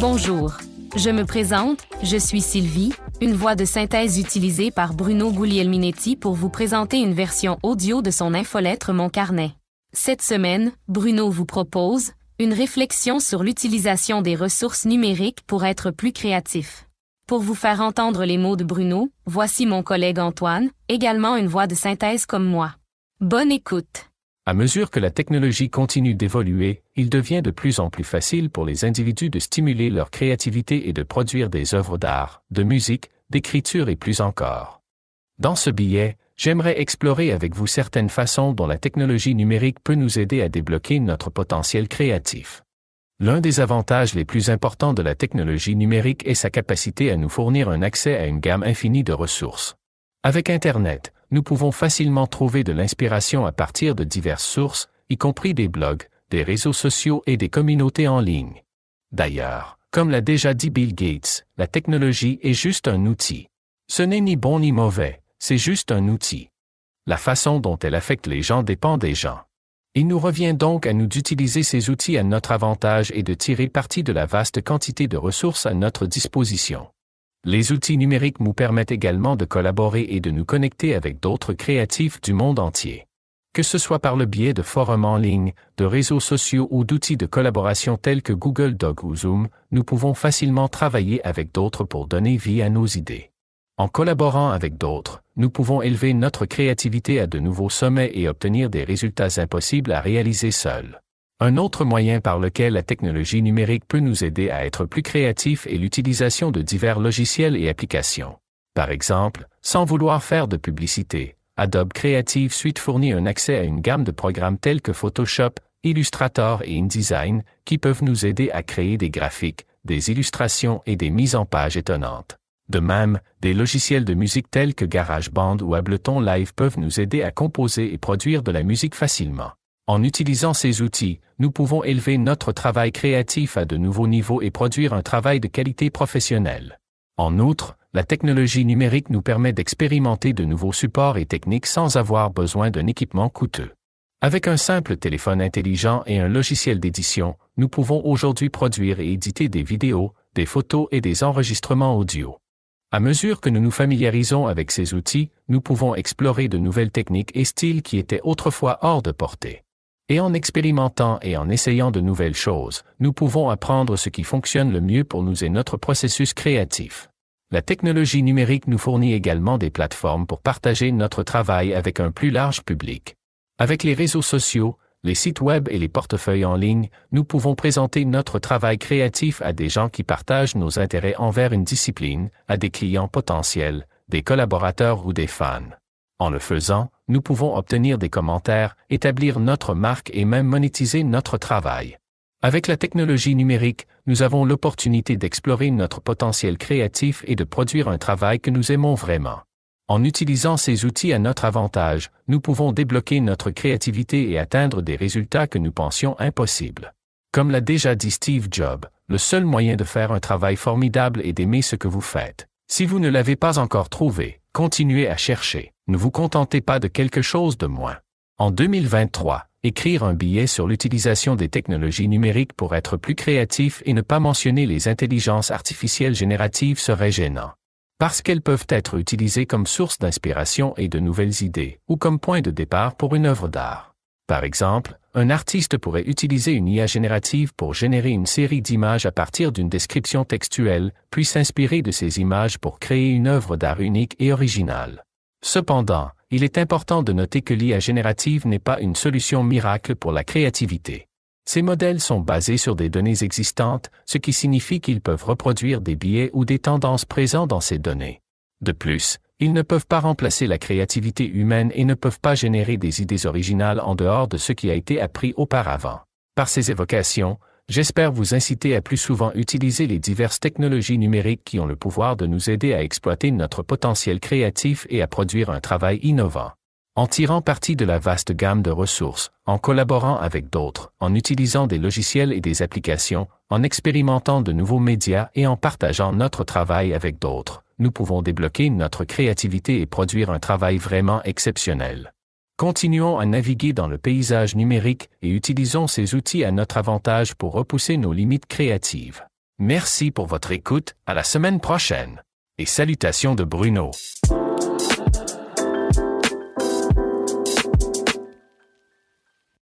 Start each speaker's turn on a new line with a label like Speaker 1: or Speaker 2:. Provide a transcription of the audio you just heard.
Speaker 1: Bonjour. Je me présente, je suis Sylvie, une voix de synthèse utilisée par Bruno Guglielminetti pour vous présenter une version audio de son infolettre Mon Carnet. Cette semaine, Bruno vous propose une réflexion sur l'utilisation des ressources numériques pour être plus créatif. Pour vous faire entendre les mots de Bruno, voici mon collègue Antoine, également une voix de synthèse comme moi. Bonne écoute.
Speaker 2: À mesure que la technologie continue d'évoluer, il devient de plus en plus facile pour les individus de stimuler leur créativité et de produire des œuvres d'art, de musique, d'écriture et plus encore. Dans ce billet, j'aimerais explorer avec vous certaines façons dont la technologie numérique peut nous aider à débloquer notre potentiel créatif. L'un des avantages les plus importants de la technologie numérique est sa capacité à nous fournir un accès à une gamme infinie de ressources. Avec Internet, nous pouvons facilement trouver de l'inspiration à partir de diverses sources, y compris des blogs, des réseaux sociaux et des communautés en ligne. D'ailleurs, comme l'a déjà dit Bill Gates, la technologie est juste un outil. Ce n'est ni bon ni mauvais, c'est juste un outil. La façon dont elle affecte les gens dépend des gens. Il nous revient donc à nous d'utiliser ces outils à notre avantage et de tirer parti de la vaste quantité de ressources à notre disposition. Les outils numériques nous permettent également de collaborer et de nous connecter avec d'autres créatifs du monde entier. Que ce soit par le biais de forums en ligne, de réseaux sociaux ou d'outils de collaboration tels que Google Doc ou Zoom, nous pouvons facilement travailler avec d'autres pour donner vie à nos idées. En collaborant avec d'autres, nous pouvons élever notre créativité à de nouveaux sommets et obtenir des résultats impossibles à réaliser seuls. Un autre moyen par lequel la technologie numérique peut nous aider à être plus créatifs est l'utilisation de divers logiciels et applications. Par exemple, sans vouloir faire de publicité, Adobe Creative Suite fournit un accès à une gamme de programmes tels que Photoshop, Illustrator et InDesign qui peuvent nous aider à créer des graphiques, des illustrations et des mises en page étonnantes. De même, des logiciels de musique tels que GarageBand ou Ableton Live peuvent nous aider à composer et produire de la musique facilement. En utilisant ces outils, nous pouvons élever notre travail créatif à de nouveaux niveaux et produire un travail de qualité professionnelle. En outre, la technologie numérique nous permet d'expérimenter de nouveaux supports et techniques sans avoir besoin d'un équipement coûteux. Avec un simple téléphone intelligent et un logiciel d'édition, nous pouvons aujourd'hui produire et éditer des vidéos, des photos et des enregistrements audio. À mesure que nous nous familiarisons avec ces outils, nous pouvons explorer de nouvelles techniques et styles qui étaient autrefois hors de portée. Et en expérimentant et en essayant de nouvelles choses, nous pouvons apprendre ce qui fonctionne le mieux pour nous et notre processus créatif. La technologie numérique nous fournit également des plateformes pour partager notre travail avec un plus large public. Avec les réseaux sociaux, les sites web et les portefeuilles en ligne, nous pouvons présenter notre travail créatif à des gens qui partagent nos intérêts envers une discipline, à des clients potentiels, des collaborateurs ou des fans. En le faisant, nous pouvons obtenir des commentaires, établir notre marque et même monétiser notre travail. Avec la technologie numérique, nous avons l'opportunité d'explorer notre potentiel créatif et de produire un travail que nous aimons vraiment. En utilisant ces outils à notre avantage, nous pouvons débloquer notre créativité et atteindre des résultats que nous pensions impossibles. Comme l'a déjà dit Steve Jobs, le seul moyen de faire un travail formidable est d'aimer ce que vous faites. Si vous ne l'avez pas encore trouvé, continuez à chercher. Ne vous contentez pas de quelque chose de moins. En 2023, écrire un billet sur l'utilisation des technologies numériques pour être plus créatif et ne pas mentionner les intelligences artificielles génératives serait gênant. Parce qu'elles peuvent être utilisées comme source d'inspiration et de nouvelles idées, ou comme point de départ pour une œuvre d'art. Par exemple, un artiste pourrait utiliser une IA générative pour générer une série d'images à partir d'une description textuelle, puis s'inspirer de ces images pour créer une œuvre d'art unique et originale. Cependant, il est important de noter que l'IA générative n'est pas une solution miracle pour la créativité. Ces modèles sont basés sur des données existantes, ce qui signifie qu'ils peuvent reproduire des biais ou des tendances présents dans ces données. De plus, ils ne peuvent pas remplacer la créativité humaine et ne peuvent pas générer des idées originales en dehors de ce qui a été appris auparavant. Par ces évocations, J'espère vous inciter à plus souvent utiliser les diverses technologies numériques qui ont le pouvoir de nous aider à exploiter notre potentiel créatif et à produire un travail innovant. En tirant parti de la vaste gamme de ressources, en collaborant avec d'autres, en utilisant des logiciels et des applications, en expérimentant de nouveaux médias et en partageant notre travail avec d'autres, nous pouvons débloquer notre créativité et produire un travail vraiment exceptionnel. Continuons à naviguer dans le paysage numérique et utilisons ces outils à notre avantage pour repousser nos limites créatives. Merci pour votre écoute, à la semaine prochaine. Et salutations de Bruno.